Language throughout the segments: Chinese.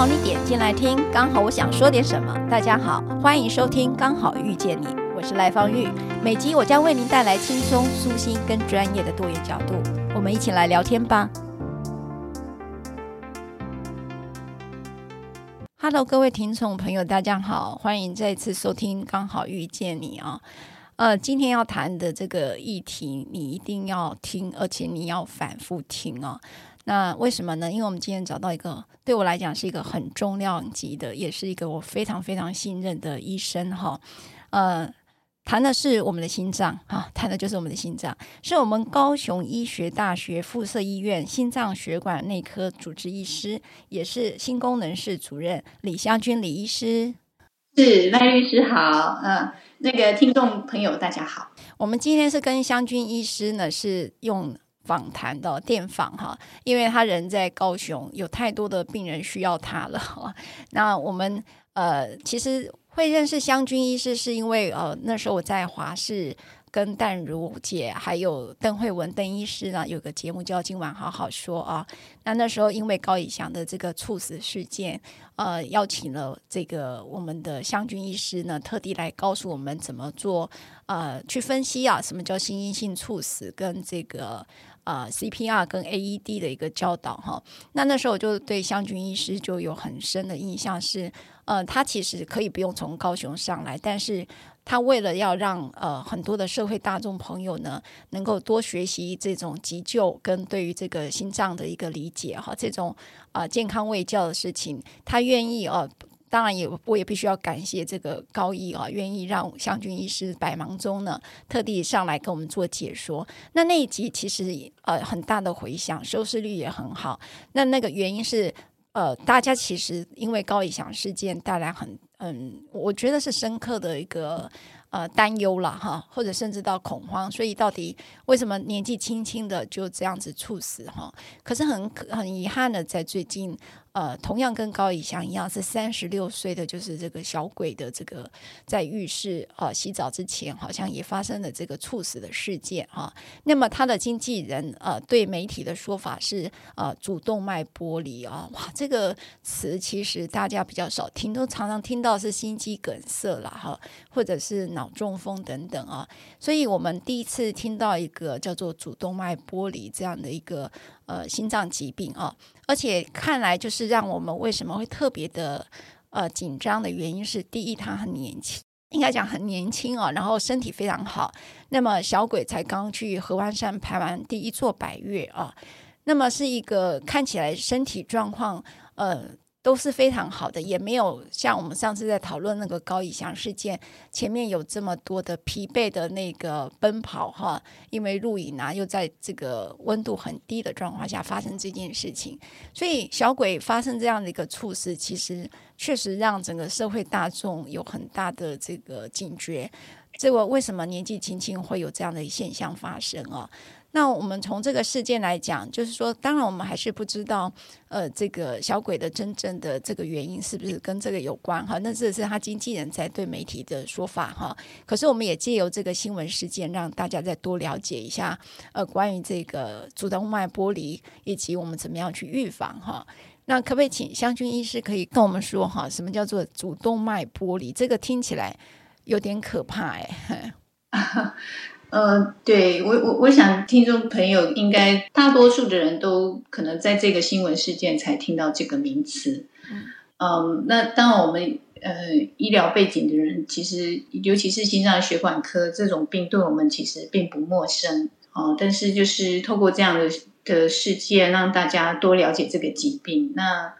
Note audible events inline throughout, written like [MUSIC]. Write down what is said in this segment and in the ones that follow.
好你点进来听，刚好我想说点什么。大家好，欢迎收听《刚好遇见你》，我是赖芳玉。每集我将为您带来轻松、舒心跟专业的多元角度，我们一起来聊天吧。Hello，各位听众朋友，大家好，欢迎再次收听《刚好遇见你》啊。呃，今天要谈的这个议题，你一定要听，而且你要反复听哦。那为什么呢？因为我们今天找到一个对我来讲是一个很重量级的，也是一个我非常非常信任的医生哈。呃，谈的是我们的心脏啊，谈的就是我们的心脏，是我们高雄医学大学附设医院心脏血管内科主治医师，也是心功能室主任李湘君李医师。是赖律师好，嗯，那个听众朋友大家好，我们今天是跟湘君医师呢是用。访谈的电访哈，因为他人在高雄，有太多的病人需要他了哈。[LAUGHS] 那我们呃，其实会认识湘军医师，是因为呃那时候我在华视跟淡如姐还有邓惠文邓医师呢有个节目叫《今晚好好说》啊。那那时候因为高以翔的这个猝死事件，呃，邀请了这个我们的湘军医师呢，特地来告诉我们怎么做呃去分析啊，什么叫心因性猝死跟这个。啊、呃、CPR 跟 AED 的一个教导哈，那那时候我就对湘军医师就有很深的印象是，呃，他其实可以不用从高雄上来，但是他为了要让呃很多的社会大众朋友呢，能够多学习这种急救跟对于这个心脏的一个理解哈，这种啊、健康卫教的事情，他愿意哦。当然也，我也必须要感谢这个高医啊，愿意让湘军医师百忙中呢，特地上来跟我们做解说。那那一集其实呃很大的回响，收视率也很好。那那个原因是呃，大家其实因为高以翔事件带来很嗯，我觉得是深刻的一个呃担忧了哈，或者甚至到恐慌。所以到底为什么年纪轻轻的就这样子猝死哈？可是很很遗憾的，在最近。呃，同样跟高以翔一样是三十六岁的，就是这个小鬼的这个在浴室啊、洗澡之前，好像也发生了这个猝死的事件哈、啊。那么他的经纪人呃对媒体的说法是呃主动脉剥离啊，哇，这个词其实大家比较少听，都常常听到是心肌梗塞了哈、或者是脑中风等等啊。所以我们第一次听到一个叫做主动脉剥离这样的一个。呃，心脏疾病啊，而且看来就是让我们为什么会特别的呃紧张的原因是，第一，他很年轻，应该讲很年轻啊，然后身体非常好。那么小鬼才刚去合欢山拍完第一座百岳啊，那么是一个看起来身体状况呃。都是非常好的，也没有像我们上次在讨论那个高以翔事件，前面有这么多的疲惫的那个奔跑哈，因为录影啊，又在这个温度很低的状况下发生这件事情，所以小鬼发生这样的一个猝死，其实确实让整个社会大众有很大的这个警觉。这个为什么年纪轻轻会有这样的现象发生啊？那我们从这个事件来讲，就是说，当然我们还是不知道，呃，这个小鬼的真正的这个原因是不是跟这个有关哈？那这是他经纪人在对媒体的说法哈。可是我们也借由这个新闻事件，让大家再多了解一下，呃，关于这个主动脉剥离以及我们怎么样去预防哈。那可不可以请香君医师可以跟我们说哈，什么叫做主动脉剥离？这个听起来有点可怕哎。[LAUGHS] 呃，对，我我我想听众朋友应该大多数的人都可能在这个新闻事件才听到这个名词。嗯，嗯，那当然我们呃医疗背景的人，其实尤其是心脏血管科这种病，对我们其实并不陌生。哦，但是就是透过这样的的事件，让大家多了解这个疾病。那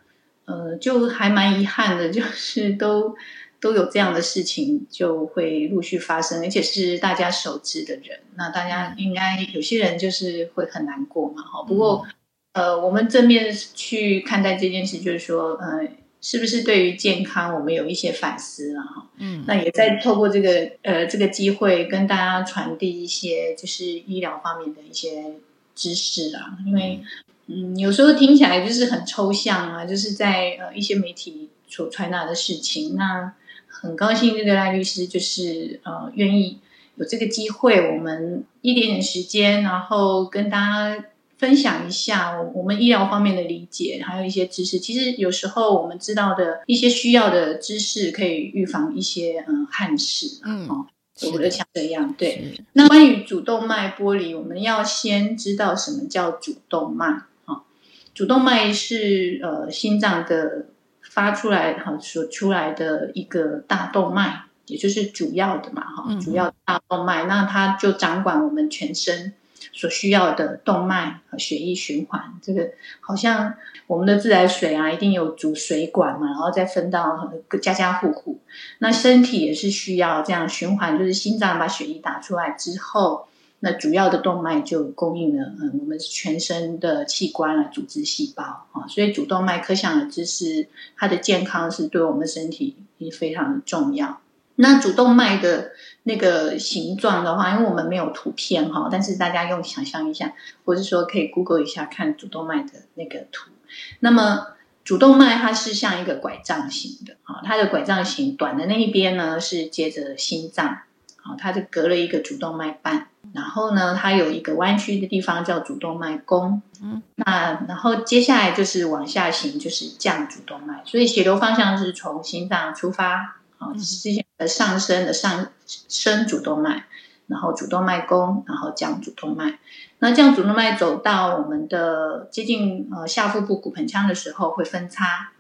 呃，就还蛮遗憾的，就是都。都有这样的事情就会陆续发生，而且是大家熟知的人，那大家应该有些人就是会很难过嘛，哈。不过呃，我们正面去看待这件事，就是说，呃，是不是对于健康我们有一些反思了哈？嗯，那也在透过这个呃这个机会跟大家传递一些就是医疗方面的一些知识啊，因为嗯有时候听起来就是很抽象啊，就是在呃一些媒体所传达的事情。那很高兴这个赖律师就是呃愿意有这个机会，我们一点点时间，然后跟大家。分享一下我们医疗方面的理解，还有一些知识。其实有时候我们知道的一些需要的知识，可以预防一些嗯憾事。嗯，哦，我的想这样。对，那关于主动脉剥离，我们要先知道什么叫主动脉啊？哦，主动脉是呃心脏的发出来哈所出来的一个大动脉，也就是主要的嘛哈，主要大动脉，那它就掌管我们全身。所需要的动脉和血液循环，这个好像我们的自来水啊，一定有主水管嘛，然后再分到家家户户。那身体也是需要这样循环，就是心脏把血液打出来之后，那主要的动脉就供应了嗯我们全身的器官啊、组织、细胞啊。所以主动脉可想而知是它的健康是对我们身体也非常的重要。那主动脉的那个形状的话，因为我们没有图片哈，但是大家用想象一下，或者说可以 Google 一下看主动脉的那个图。那么主动脉它是像一个拐杖形的啊，它的拐杖形短的那一边呢是接着心脏，啊，它就隔了一个主动脉瓣，然后呢它有一个弯曲的地方叫主动脉弓，嗯，那然后接下来就是往下行就是降主动脉，所以血流方向是从心脏出发。啊，之前的上升的上升主动脉，然后主动脉弓，然后降主动脉。那降主动脉走到我们的接近呃下腹部骨盆腔的时候，会分叉，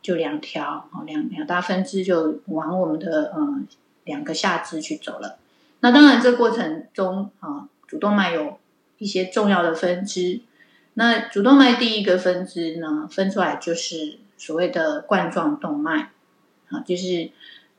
就两条哦，两两大分支就往我们的呃两个下肢去走了。那当然，这过程中啊，主动脉有一些重要的分支。那主动脉第一个分支呢，分出来就是所谓的冠状动脉。啊，就是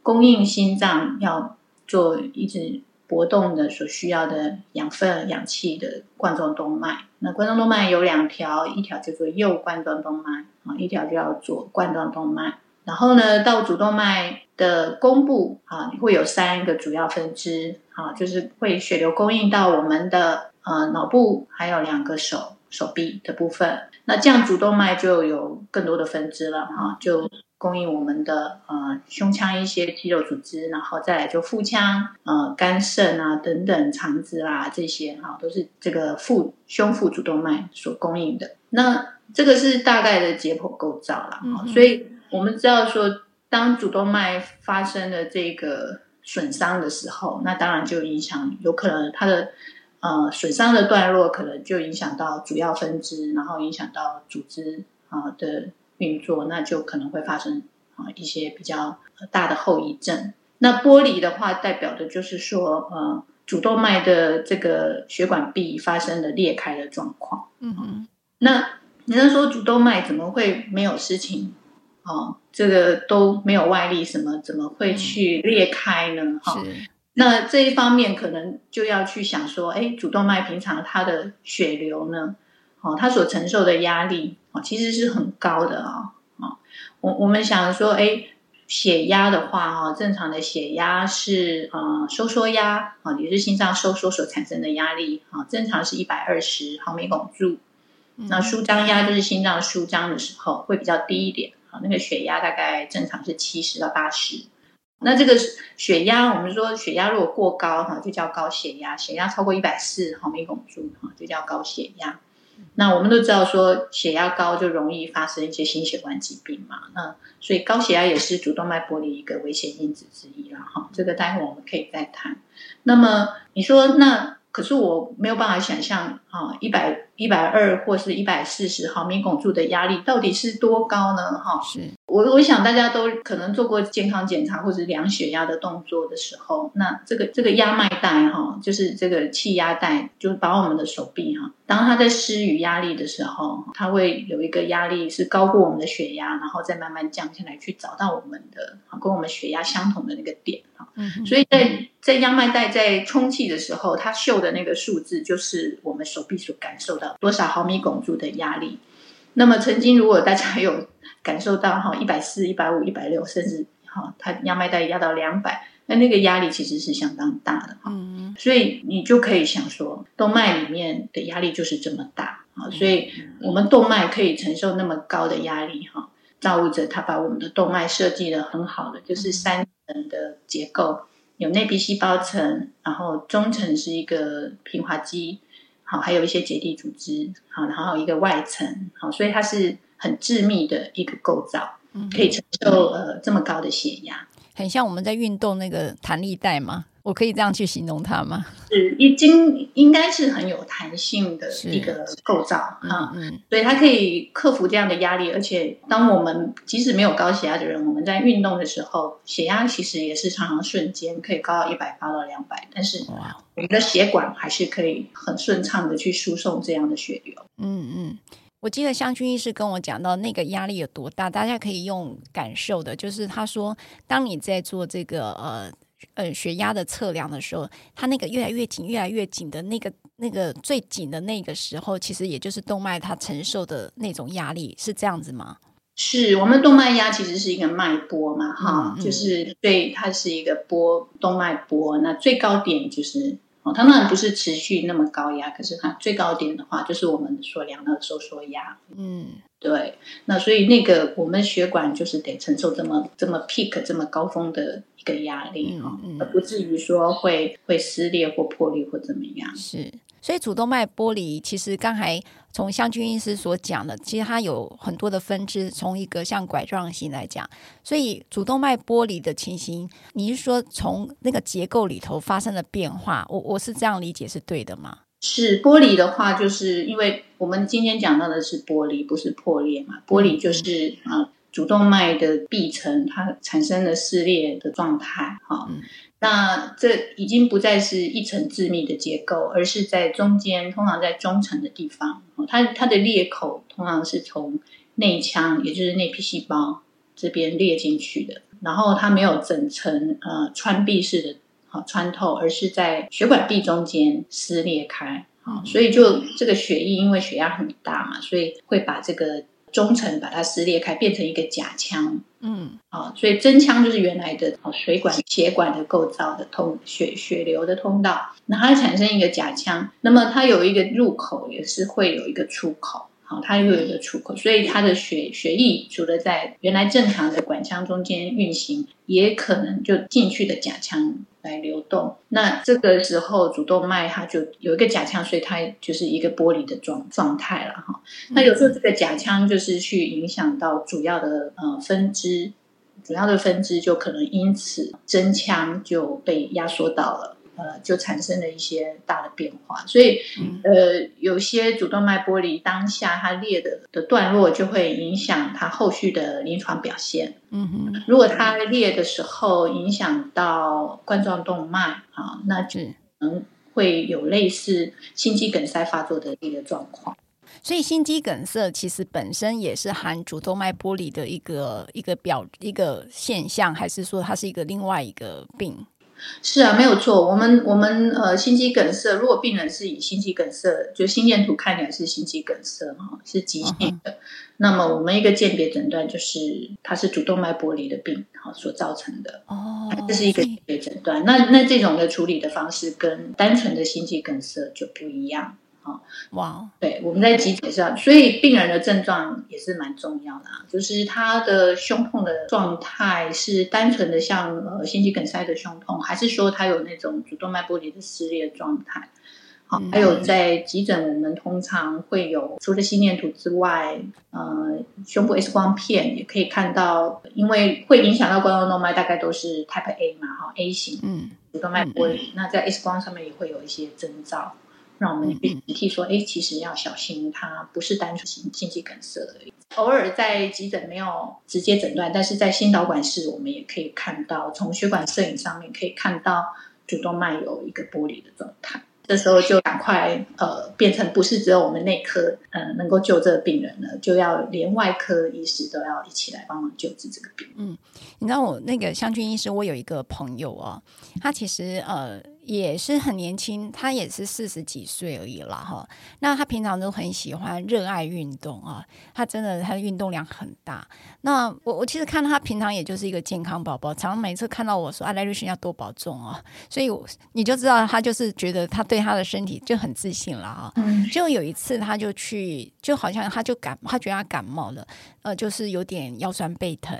供应心脏要做一直搏动的所需要的养分、氧气的冠状动脉。那冠状动脉有两条，一条叫做右冠状动脉啊，一条叫左冠状动脉。然后呢，到主动脉的弓部啊，会有三个主要分支啊，就是会血流供应到我们的呃脑部，还有两个手手臂的部分。那这样主动脉就有更多的分支了哈，就。供应我们的呃胸腔一些肌肉组织，然后再来就腹腔呃肝肾啊等等肠子啊这些哈、都是这个腹胸腹主动脉所供应的。那这个是大概的解剖构造了、嗯，所以我们知道说，当主动脉发生了这个损伤的时候，那当然就影响有可能它的呃损伤的段落可能就影响到主要分支，然后影响到组织啊的。运作，那就可能会发生啊一些比较大的后遗症。那剥离的话，代表的就是说，呃，主动脉的这个血管壁发生了裂开的状况。嗯嗯。那你能说主动脉怎么会没有事情？哦，这个都没有外力，什么怎么会去裂开呢？哈、嗯哦。那这一方面可能就要去想说，哎，主动脉平常它的血流呢？哦，它所承受的压力哦。其实是很高的啊，啊，我我们想说，哎，血压的话，哈，正常的血压是呃收缩压啊，也是心脏收缩所产生的压力啊，正常是一百二十毫米汞柱，那舒张压就是心脏舒张的时候会比较低一点那个血压大概正常是七十到八十，那这个血压，我们说血压如果过高哈，就叫高血压，血压超过一百四毫米汞柱哈，就叫高血压。那我们都知道说血压高就容易发生一些心血管疾病嘛，那所以高血压也是主动脉剥离一个危险因子之一了哈。这个待会我们可以再谈。那么你说那可是我没有办法想象啊，一百一百二或是一百四十毫米汞柱的压力到底是多高呢？哈，是我我想大家都可能做过健康检查或者量血压的动作的时候，那这个这个压脉带哈，就是这个气压带，就把我们的手臂哈。当它在施予压力的时候，它会有一个压力是高过我们的血压，然后再慢慢降下来，去找到我们的跟我们血压相同的那个点哈。嗯，所以在在压脉带在充气的时候，它秀的那个数字就是我们手手臂所感受到多少毫米汞柱的压力。那么曾经如果大家有感受到哈一百四、一百五、一百六，甚至哈它压脉带压到两百，那那个压力其实是相当大的哈。嗯，所以你就可以想说，动脉里面的压力就是这么大啊，所以我们动脉可以承受那么高的压力哈。造物者他把我们的动脉设计的很好的，就是三层的结构，有内皮细胞层，然后中层是一个平滑肌，好，还有一些结缔组织，好，然后一个外层，好，所以它是很致密的一个构造，可以承受呃这么高的血压，很像我们在运动那个弹力带吗？我可以这样去形容它吗？是，已经应该是很有弹性的一个构造啊，嗯，嗯，所以它可以克服这样的压力。而且，当我们即使没有高血压的人，我们在运动的时候，血压其实也是常常瞬间可以高到一百八到两百，但是我们的血管还是可以很顺畅的去输送这样的血流。嗯嗯，我记得湘军医师跟我讲到那个压力有多大，大家可以用感受的，就是他说，当你在做这个呃。呃，血压的测量的时候，它那个越来越紧、越来越紧的那个、那个最紧的那个时候，其实也就是动脉它承受的那种压力，是这样子吗？是我们动脉压其实是一个脉波嘛，哈、嗯嗯，就是对，它是一个波，动脉波。那最高点就是哦，它当然不是持续那么高压，可是它最高点的话，就是我们所量的收缩压，嗯。对，那所以那个我们血管就是得承受这么这么 peak 这么高峰的一个压力哈、嗯嗯，而不至于说会会撕裂或破裂或怎么样。是，所以主动脉剥离其实刚才从湘军医师所讲的，其实它有很多的分支。从一个像拐状型来讲，所以主动脉剥离的情形，你是说从那个结构里头发生了变化？我我是这样理解是对的吗？是剥离的话，就是因为我们今天讲到的是剥离，不是破裂嘛。剥离就是啊，主动脉的壁层它产生了撕裂的状态。哈、嗯，那这已经不再是一层致密的结构，而是在中间，通常在中层的地方。它它的裂口通常是从内腔，也就是内皮细胞这边裂进去的，然后它没有整层呃穿壁式的。穿透，而是在血管壁中间撕裂开，所以就这个血液因为血压很大嘛，所以会把这个中层把它撕裂开，变成一个假腔。嗯，啊，所以真腔就是原来的水管血管的构造的通血血流的通道，那它产生一个假腔，那么它有一个入口，也是会有一个出口。好，它又有一个出口，所以它的血血液除了在原来正常的管腔中间运行，也可能就进去的假腔来流动。那这个时候主动脉它就有一个假腔，所以它就是一个剥离的状状态了哈。那有时候这个假腔就是去影响到主要的呃分支，主要的分支就可能因此真腔就被压缩到了。呃，就产生了一些大的变化，所以，呃，有些主动脉剥离当下它裂的的段落，就会影响它后续的临床表现。嗯哼，如果它裂的时候影响到冠状动脉啊，那就可能会有类似心肌梗塞发作的一个状况。所以，心肌梗塞其实本身也是含主动脉剥离的一个一个表一个现象，还是说它是一个另外一个病？是啊，没有错。我们我们呃，心肌梗塞，如果病人是以心肌梗塞，就心电图看起来是心肌梗塞哈，是急性的，uh. 那么我们一个鉴别诊断就是它是主动脉剥离的病哈所造成的哦，oh, 这是一个鉴别诊断。那那这种的处理的方式跟单纯的心肌梗塞就不一样。好，哇，对，我们在急诊上，所以病人的症状也是蛮重要的啊，就是他的胸痛的状态是单纯的像呃心肌梗塞的胸痛，还是说他有那种主动脉剥离的撕裂状态？好，还有在急诊，我们通常会有除了心电图之外，呃，胸部 X 光片也可以看到，因为会影响到冠状动脉，大概都是 Type A 嘛，哈，A 型，嗯，主动脉剥离，那在 X 光上面也会有一些征兆。让我们警惕说，哎，其实要小心，它不是单纯性心肌梗塞而已。偶尔在急诊没有直接诊断，但是在心导管室，我们也可以看到，从血管摄影上面可以看到主动脉有一个剥离的状态。这时候就赶快呃，变成不是只有我们内科呃能够救这个病人了，就要连外科医师都要一起来帮忙救治这个病。嗯，你知道我那个湘军医师，我有一个朋友哦，他其实呃。也是很年轻，他也是四十几岁而已了。哈。那他平常都很喜欢、热爱运动啊，他真的他的运动量很大。那我我其实看到他平常也就是一个健康宝宝，常常每次看到我说啊，赖律师要多保重啊，所以我你就知道他就是觉得他对他的身体就很自信了啊。嗯，就有一次他就去，就好像他就感，他觉得他感冒了，呃，就是有点腰酸背疼。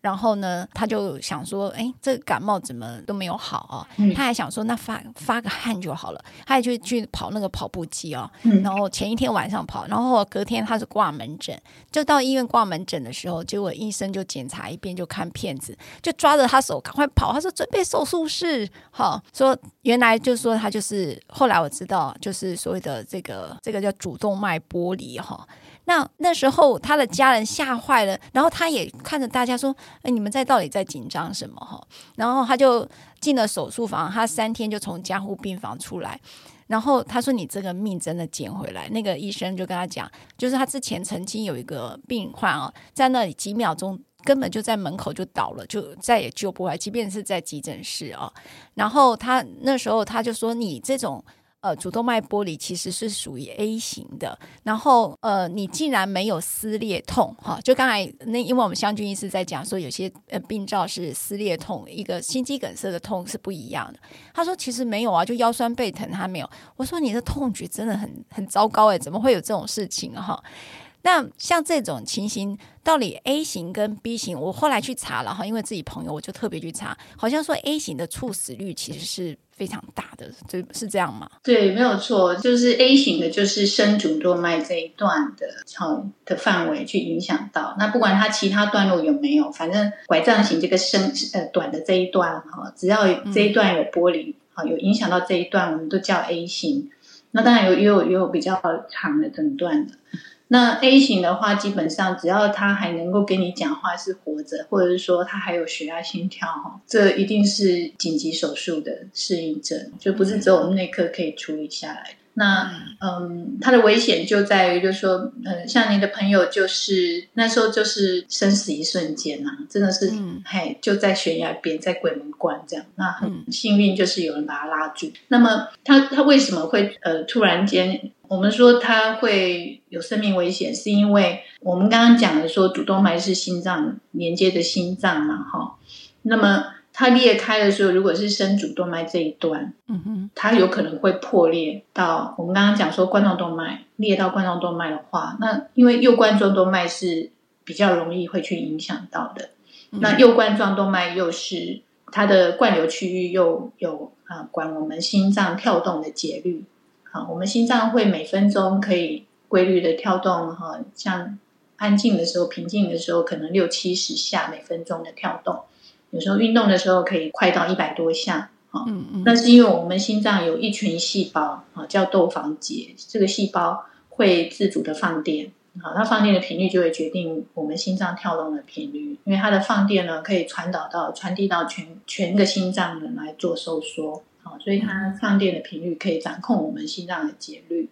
然后呢，他就想说，哎，这个感冒怎么都没有好啊？嗯、他还想说，那发发个汗就好了。他也去去跑那个跑步机哦。嗯、然后前一天晚上跑，然后隔天他是挂门诊，就到医院挂门诊的时候，结果医生就检查一遍，就看片子，就抓着他手赶快跑。他说准备手术室，好说原来就说他就是后来我知道，就是所谓的这个这个叫主动脉剥离哈。那那时候他的家人吓坏了，然后他也看着大家说：“哎，你们在到底在紧张什么？”哈，然后他就进了手术房，他三天就从加护病房出来，然后他说：“你这个命真的捡回来。”那个医生就跟他讲，就是他之前曾经有一个病患啊，在那里几秒钟根本就在门口就倒了，就再也救不回来，即便是在急诊室啊。然后他那时候他就说：“你这种。”呃，主动脉剥离其实是属于 A 型的，然后呃，你竟然没有撕裂痛，哈，就刚才那，因为我们湘军医师在讲说，有些呃病灶是撕裂痛，一个心肌梗塞的痛是不一样的。他说其实没有啊，就腰酸背疼他没有。我说你的痛觉真的很很糟糕诶，怎么会有这种事情哈？那像这种情形，到底 A 型跟 B 型，我后来去查了哈，因为自己朋友，我就特别去查，好像说 A 型的猝死率其实是非常大的，就是这样吗？对，没有错，就是 A 型的，就是深主动脉这一段的从的范围去影响到。那不管它其他段落有没有，反正拐杖型这个深呃短的这一段哈，只要这一段有剥离啊，有影响到这一段，我们都叫 A 型。那当然有也有也有比较长的诊断的。那 A 型的话，基本上只要他还能够跟你讲话是活着，或者是说他还有血压、心跳，哈，这一定是紧急手术的适应症，就不是只有我们内科可以处理下来。那嗯，它的危险就在于，就是说，嗯，像您的朋友，就是那时候就是生死一瞬间呐、啊，真的是，嗯、嘿，就在悬崖边，在鬼门关这样。那很幸运，就是有人把他拉住。那么他他为什么会呃突然间？我们说它会有生命危险，是因为我们刚刚讲的说，主动脉是心脏连接的心脏嘛，哈。那么它裂开的时候，如果是深主动脉这一段，嗯哼，它有可能会破裂到我们刚刚讲说冠状动脉裂到冠状动脉的话，那因为右冠状动脉是比较容易会去影响到的。那右冠状动脉又是它的灌流区域又有啊管我们心脏跳动的节律。啊，我们心脏会每分钟可以规律的跳动，哈，像安静的时候、平静的时候，可能六七十下每分钟的跳动。有时候运动的时候可以快到一百多下，哈。嗯嗯。那是因为我们心脏有一群细胞，啊，叫窦房结，这个细胞会自主的放电，啊，它放电的频率就会决定我们心脏跳动的频率。因为它的放电呢，可以传导到、传递到全全个心脏的来做收缩。所以它放电的频率可以掌控我们心脏的节律。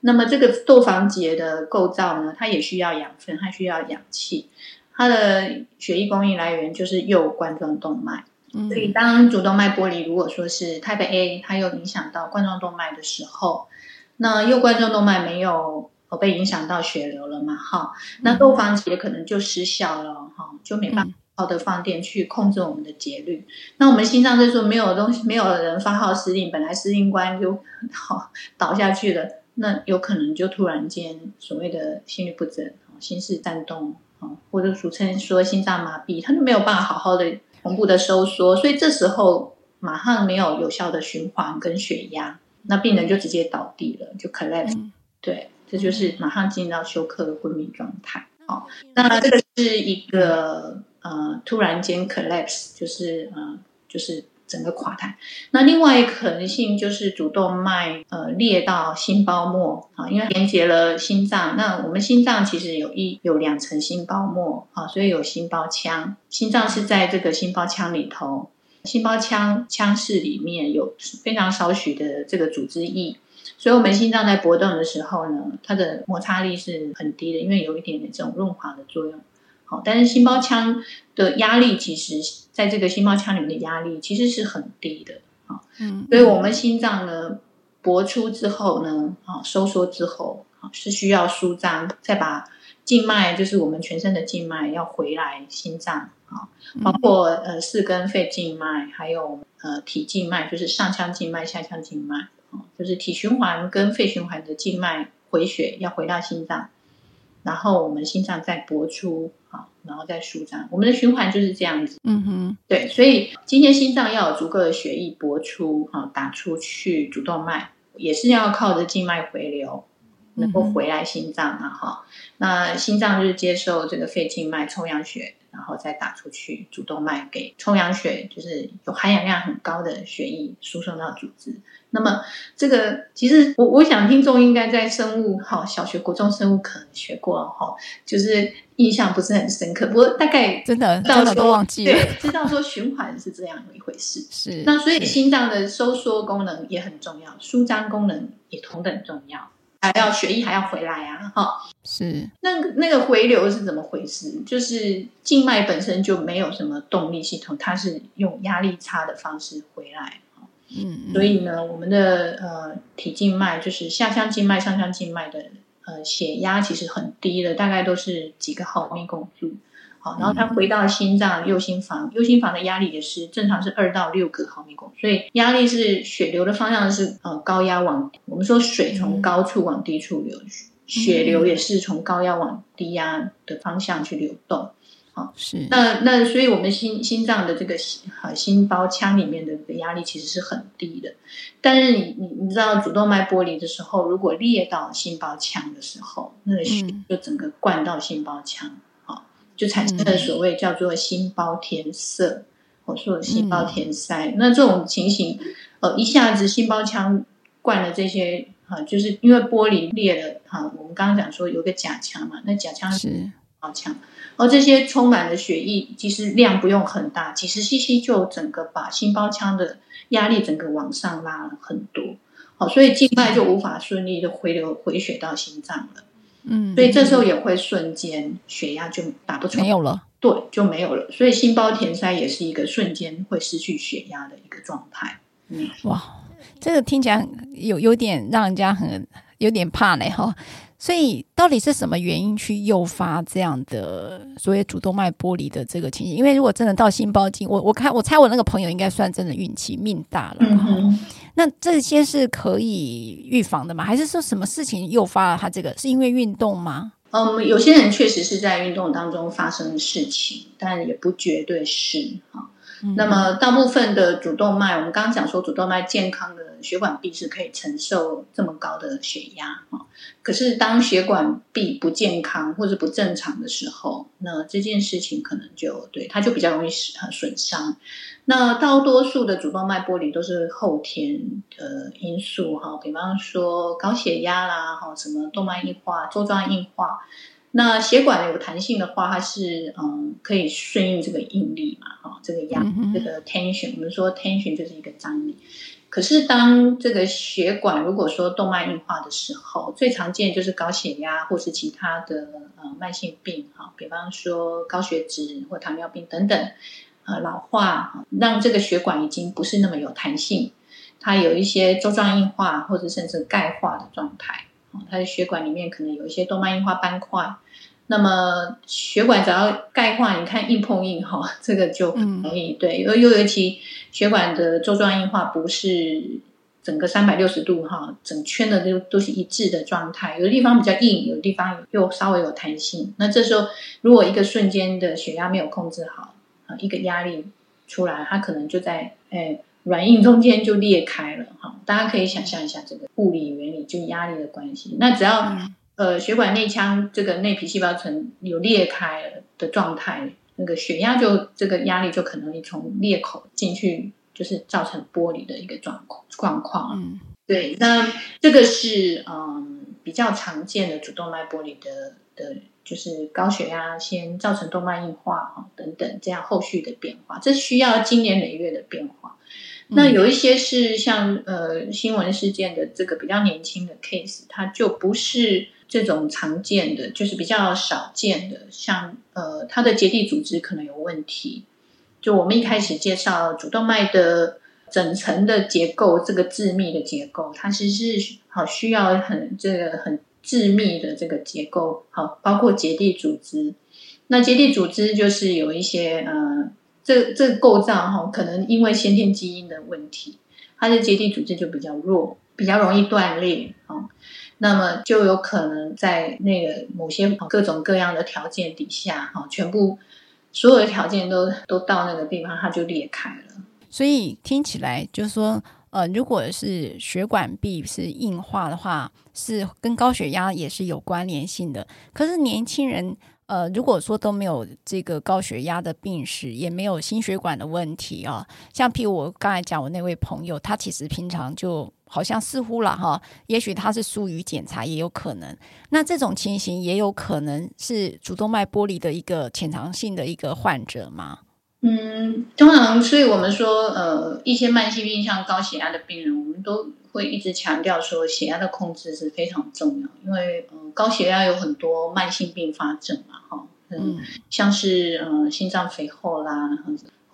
那么这个窦房结的构造呢，它也需要养分，它需要氧气。它的血液供应来源就是右冠状动脉。嗯。所以当主动脉剥离，如果说是 Type A，它又影响到冠状动脉的时候，那右冠状动脉没有被影响到血流了嘛？哈，那窦房结可能就失效了，哈，就没办法。好的放电去控制我们的节律，那我们心脏这时候没有东西，没有人发号施令，本来司令官就 [LAUGHS] 好倒下去了，那有可能就突然间所谓的心律不整、心室颤动啊，或者俗称说心脏麻痹，他就没有办法好好的同步的收缩，所以这时候马上没有有效的循环跟血压，那病人就直接倒地了，就 collapse，嗯、对，这就是马上进入到休克的昏迷状态。好，那这个是一个。呃，突然间 collapse 就是呃，就是整个垮台。那另外一个可能性就是主动脉呃裂到心包膜啊，因为连接了心脏。那我们心脏其实有一有两层心包膜啊，所以有心包腔。心脏是在这个心包腔里头，心包腔腔室里面有非常少许的这个组织液，所以我们心脏在搏动的时候呢，它的摩擦力是很低的，因为有一点点这种润滑的作用。好，但是心包腔的压力，其实在这个心包腔里面的压力其实是很低的。啊。嗯，所以我们心脏呢，搏出之后呢，啊，收缩之后啊，是需要舒张，再把静脉，就是我们全身的静脉要回来心脏啊，包括呃四根肺静脉，还有呃体静脉，就是上腔静脉、下腔静脉，啊，就是体循环跟肺循环的静脉回血要回到心脏。然后我们心脏再搏出，好，然后再舒张，我们的循环就是这样子。嗯哼，对，所以今天心脏要有足够的血液搏出，啊，打出去主动脉，也是要靠着静脉回流，能够回来心脏嘛，哈、嗯。那心脏就是接受这个肺静脉充氧血，然后再打出去主动脉，给充氧血，就是有含氧量很高的血液输送到组织。那么这个其实我我想听众应该在生物哈小学、国中生物可能学过哈，就是印象不是很深刻，不过大概真的真的都忘记了，对，知道说循环是这样一回事。是那所以心脏的收缩功能也很重要，舒张功能也同等重要，还要血液还要回来啊哈。是那那个回流是怎么回事？就是静脉本身就没有什么动力系统，它是用压力差的方式回来。嗯，所以呢，我们的呃体静脉就是下腔静脉、上腔静脉的呃血压其实很低的，大概都是几个毫米汞柱。好，然后它回到心脏右心房，右心房的压力也是正常是二到六个毫米汞，所以压力是血流的方向是呃高压往，我们说水从高处往低处流，血流也是从高压往低压的方向去流动。好，是。那那，所以我们心心脏的这个心心包腔里面的这个压力其实是很低的，但是你你你知道主动脉剥离的时候，如果裂到心包腔的时候，那个血就整个灌到心包腔，啊，就产生了所谓叫做心包填塞，或者说心包填塞。那这种情形，呃，一下子心包腔灌了这些，哈，就是因为玻璃裂了，哈，我们刚刚讲说有个假腔嘛，那假腔是。包腔。而这些充满了血液，其实量不用很大，几十 CC 就整个把心包腔的压力整个往上拉了很多，好，所以静脉就无法顺利的回流回血到心脏了，嗯，所以这时候也会瞬间血压就打不出来，没有了，对，就没有了，所以心包填塞也是一个瞬间会失去血压的一个状态，嗯，哇，这个听起来有有点让人家很有点怕嘞，哈。所以，到底是什么原因去诱发这样的所谓主动脉剥离的这个情形？因为如果真的到心包经，我我看我猜我那个朋友应该算真的运气命大了。嗯哼。那这些是可以预防的吗？还是说什么事情诱发了他这个？是因为运动吗？嗯，有些人确实是在运动当中发生的事情，但也不绝对是哈。那么，大部分的主动脉，我们刚刚讲说，主动脉健康的血管壁是可以承受这么高的血压啊。可是，当血管壁不健康或者不正常的时候，那这件事情可能就对它就比较容易损损伤。那大多数的主动脉剥离都是后天的因素哈，比方说高血压啦，哈，什么动脉硬化、粥状硬化。那血管有弹性的话，它是嗯可以顺应这个应力嘛，哈，这个压、嗯、这个 tension，我们说 tension 就是一个张力。可是当这个血管如果说动脉硬化的时候，最常见就是高血压或是其他的呃慢性病，哈，比方说高血脂或糖尿病等等，呃老化让这个血管已经不是那么有弹性，它有一些周状硬化或者甚至钙化的状态，它的血管里面可能有一些动脉硬化斑块。那么血管只要钙化，你看硬碰硬哈，这个就容易、嗯、对。又尤其血管的周状硬化不是整个三百六十度哈，整圈的都都是一致的状态，有的地方比较硬，有的地方又稍微有弹性。那这时候如果一个瞬间的血压没有控制好啊，一个压力出来，它可能就在诶软硬中间就裂开了哈。大家可以想象一下这个物理原理，就压力的关系。那只要。嗯呃，血管内腔这个内皮细胞层有裂开了的状态，那个血压就这个压力就可能会从裂口进去，就是造成剥离的一个状况状况。嗯，对，那这个是嗯比较常见的主动脉剥离的的，就是高血压先造成动脉硬化哈等等这样后续的变化，这需要经年累月的变化。那有一些是像呃新闻事件的这个比较年轻的 case，它就不是。这种常见的就是比较少见的，像呃，它的结缔组织可能有问题。就我们一开始介绍主动脉的整层的结构，这个致密的结构，它其实是好需要很这个很致密的这个结构，好，包括结缔组织。那结缔组织就是有一些呃，这这个构造哈，可能因为先天基因的问题，它的结缔组织就比较弱，比较容易断裂啊。那么就有可能在那个某些各种各样的条件底下哈，全部所有的条件都都到那个地方，它就裂开了。所以听起来就是说，呃，如果是血管壁是硬化的话，是跟高血压也是有关联性的。可是年轻人，呃，如果说都没有这个高血压的病史，也没有心血管的问题啊，像譬如我刚才讲我那位朋友，他其实平常就好像似乎了哈，也许他是疏于检查，也有可能。那这种情形也有可能是主动脉剥离的一个潜藏性的一个患者吗？嗯，通常，所以我们说，呃，一些慢性病，像高血压的病人，我们都会一直强调说，血压的控制是非常重要，因为，呃，高血压有很多慢性并发症嘛，哈，嗯，像是，呃，心脏肥厚啦。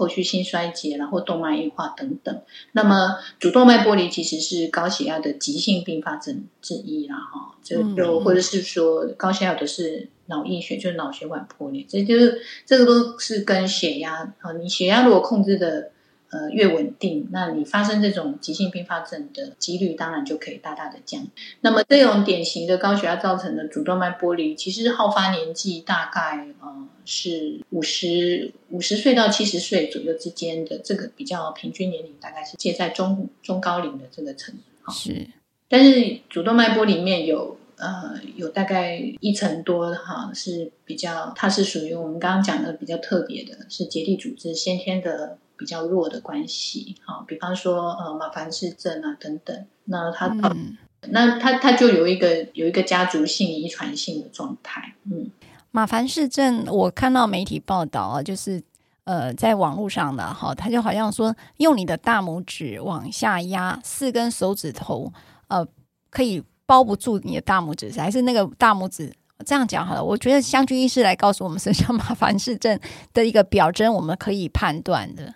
后续性衰竭，然后动脉硬化等等。那么主动脉剥离其实是高血压的急性并发症之一啦，哈，就就或者是说高血压有的是脑溢血，就是脑血管破裂，这就是这个都是跟血压啊，你血压如果控制的。呃，越稳定，那你发生这种急性并发症的几率当然就可以大大的降。那么这种典型的高血压造成的主动脉剥离，其实好发年纪大概呃是五十五十岁到七十岁左右之间的，这个比较平均年龄大概是介在中中高龄的这个层。是，但是主动脉剥离里面有呃有大概一层多哈是比较，它是属于我们刚刚讲的比较特别的，是结缔组织先天的。比较弱的关系，好，比方说呃马凡氏症啊等等，那他、嗯、那他他就有一个有一个家族性遗传性的状态，嗯，马凡氏症我看到媒体报道啊，就是呃在网络上的哈，他就好像说用你的大拇指往下压四根手指头，呃可以包不住你的大拇指，还是那个大拇指？这样讲好了，我觉得湘军医师来告诉我们什么叫马凡氏症的一个表征，我们可以判断的。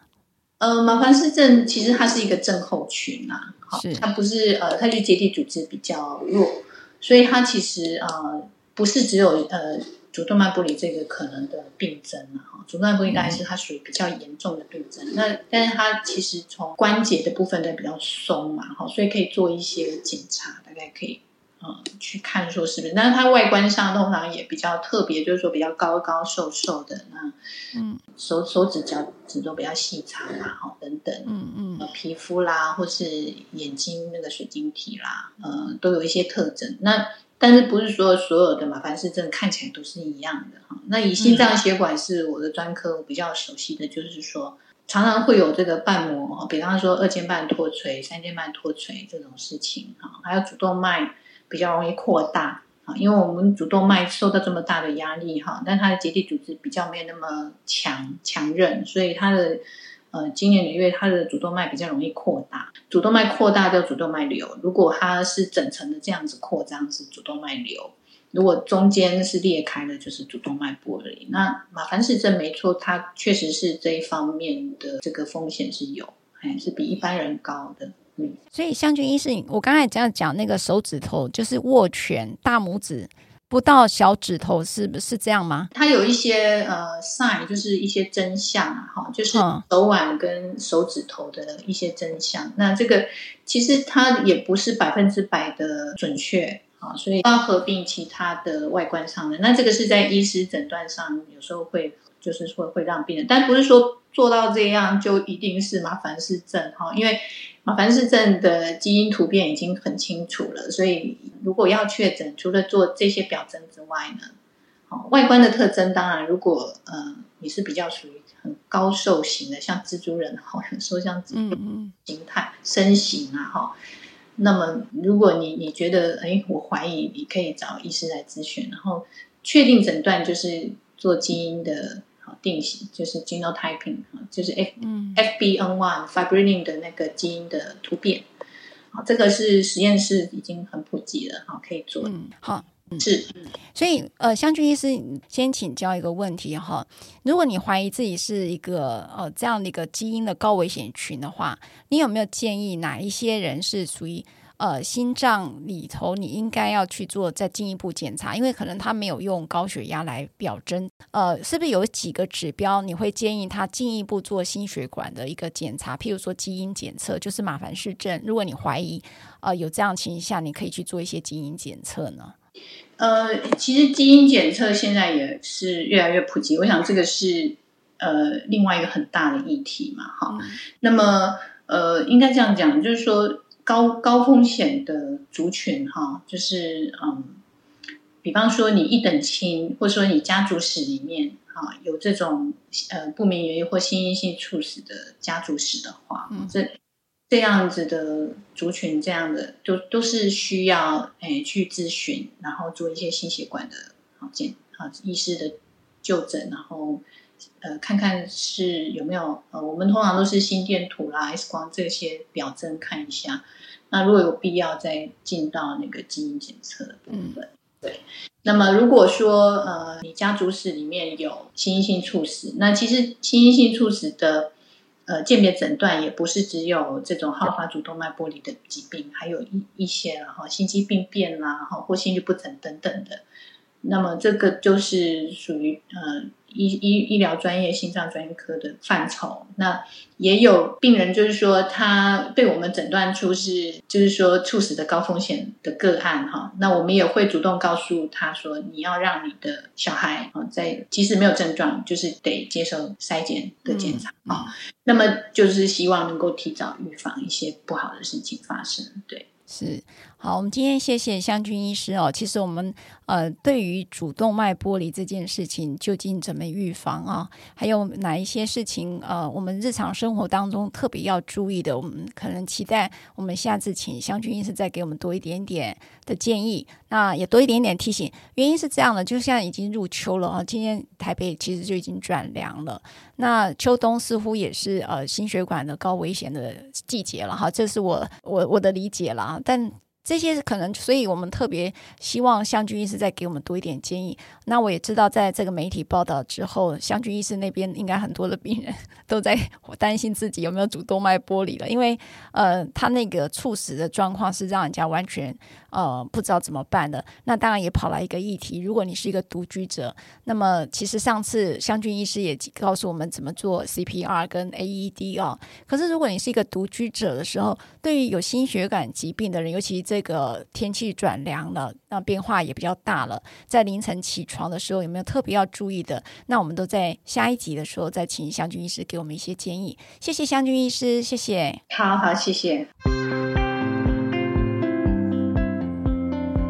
呃，马凡氏症其实它是一个症候群啊，好，它不是呃，它就结缔组织比较弱，所以它其实呃不是只有呃主动脉剥离这个可能的病症啊，哈，主动脉剥离当然是它属于比较严重的病症，嗯、那但是它其实从关节的部分都比较松嘛，哈，所以可以做一些检查，大概可以。嗯，去看说是不是？但是它外观上通常也比较特别，就是说比较高高瘦瘦的，那嗯，手手指脚趾都比较细长啦，哈，等等，嗯嗯，皮肤啦，或是眼睛那个水晶体啦，呃，都有一些特征。那但是不是说所有的马凡氏症看起来都是一样的哈？那以心脏血管是我的专科，我比较熟悉的就是说，常常会有这个瓣膜，比方说二尖瓣脱垂、三尖瓣脱垂这种事情哈，还有主动脉。比较容易扩大啊，因为我们主动脉受到这么大的压力哈，但它的结缔组织比较没有那么强强韧，所以它的呃经年累月，它的主动脉比较容易扩大。主动脉扩大叫主动脉瘤，如果它是整层的这样子扩张是主动脉瘤，如果中间是裂开的，就是主动脉剥离。那马凡氏症没错，它确实是这一方面的这个风险是有，还是比一般人高的。嗯，所以湘军医师，我刚才这样讲，那个手指头就是握拳，大拇指不到小指头，是不是这样吗？它有一些呃 sign，就是一些真相啊，哈，就是手腕跟手指头的一些真相。嗯、那这个其实它也不是百分之百的准确啊，所以要合并其他的外观上的。那这个是在医师诊断上有时候会。就是说会让病人，但不是说做到这样就一定是马凡氏症哈，因为马凡氏症的基因突变已经很清楚了，所以如果要确诊，除了做这些表征之外呢，好，外观的特征当然，如果呃你是比较属于很高瘦型的，像蜘蛛人哈，说像蜘蛛形态身形啊哈，那么如果你你觉得哎，我怀疑你可以找医师来咨询，然后确定诊断就是做基因的。定型就是 genotyping 就是 F、嗯、FBN1 Fibrilin 的那个基因的突变，好，这个是实验室已经很普及了，好，可以做。嗯，好，是，所以呃，湘君医师先请教一个问题哈，如果你怀疑自己是一个呃这样的一个基因的高危险群的话，你有没有建议哪一些人是属于？呃，心脏里头你应该要去做再进一步检查，因为可能他没有用高血压来表征。呃，是不是有几个指标你会建议他进一步做心血管的一个检查？譬如说基因检测，就是马凡氏症。如果你怀疑呃有这样情况下，你可以去做一些基因检测呢？呃，其实基因检测现在也是越来越普及，我想这个是呃另外一个很大的议题嘛，哈。嗯、那么呃，应该这样讲，就是说。高高风险的族群，哈，就是嗯，比方说你一等亲，或者说你家族史里面，啊，有这种呃不明原因或心因性猝死的家族史的话，嗯，这这样子的族群，这样的都都是需要诶去咨询，然后做一些心血管的好检啊医师的就诊，然后。呃，看看是有没有呃，我们通常都是心电图啦、X 光这些表征看一下。那如果有必要，再进到那个基因检测的部分。嗯、对，那么如果说呃，你家族史里面有心因性猝死，那其实心因性猝死的呃鉴别诊断也不是只有这种好发主动脉剥离的疾病，还有一一些然后心肌病变啦，哈或心律不整等等的。那么这个就是属于呃。医医医疗专业心脏专业科的范畴，那也有病人，就是说他被我们诊断出是，就是说猝死的高风险的个案哈。那我们也会主动告诉他说，你要让你的小孩啊，在即使没有症状，就是得接受筛检的检查啊。嗯、那么就是希望能够提早预防一些不好的事情发生，对。是，好，我们今天谢谢湘军医师哦。其实我们呃，对于主动脉剥离这件事情，究竟怎么预防啊？还有哪一些事情呃，我们日常生活当中特别要注意的？我们可能期待我们下次请湘军医师再给我们多一点点的建议，那也多一点点提醒。原因是这样的，就像已经入秋了啊，今天台北其实就已经转凉了。那秋冬似乎也是呃心血管的高危险的季节了哈，这是我我我的理解了啊。但这些是可能，所以我们特别希望湘军医师再给我们多一点建议。那我也知道，在这个媒体报道之后，湘军医师那边应该很多的病人都在担心自己有没有主动脉剥离了，因为呃，他那个猝死的状况是让人家完全呃不知道怎么办的。那当然也跑来一个议题，如果你是一个独居者，那么其实上次湘军医师也告诉我们怎么做 CPR 跟 AED 啊。可是如果你是一个独居者的时候，对于有心血管疾病的人，尤其这这个天气转凉了，那变化也比较大了，在凌晨起床的时候有没有特别要注意的？那我们都在下一集的时候再请湘君医师给我们一些建议。谢谢湘君医师，谢谢。好好，谢谢。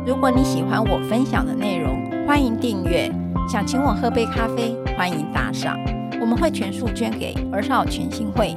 如果你喜欢我分享的内容，欢迎订阅。想请我喝杯咖啡，欢迎打赏，我们会全数捐给儿少权心会。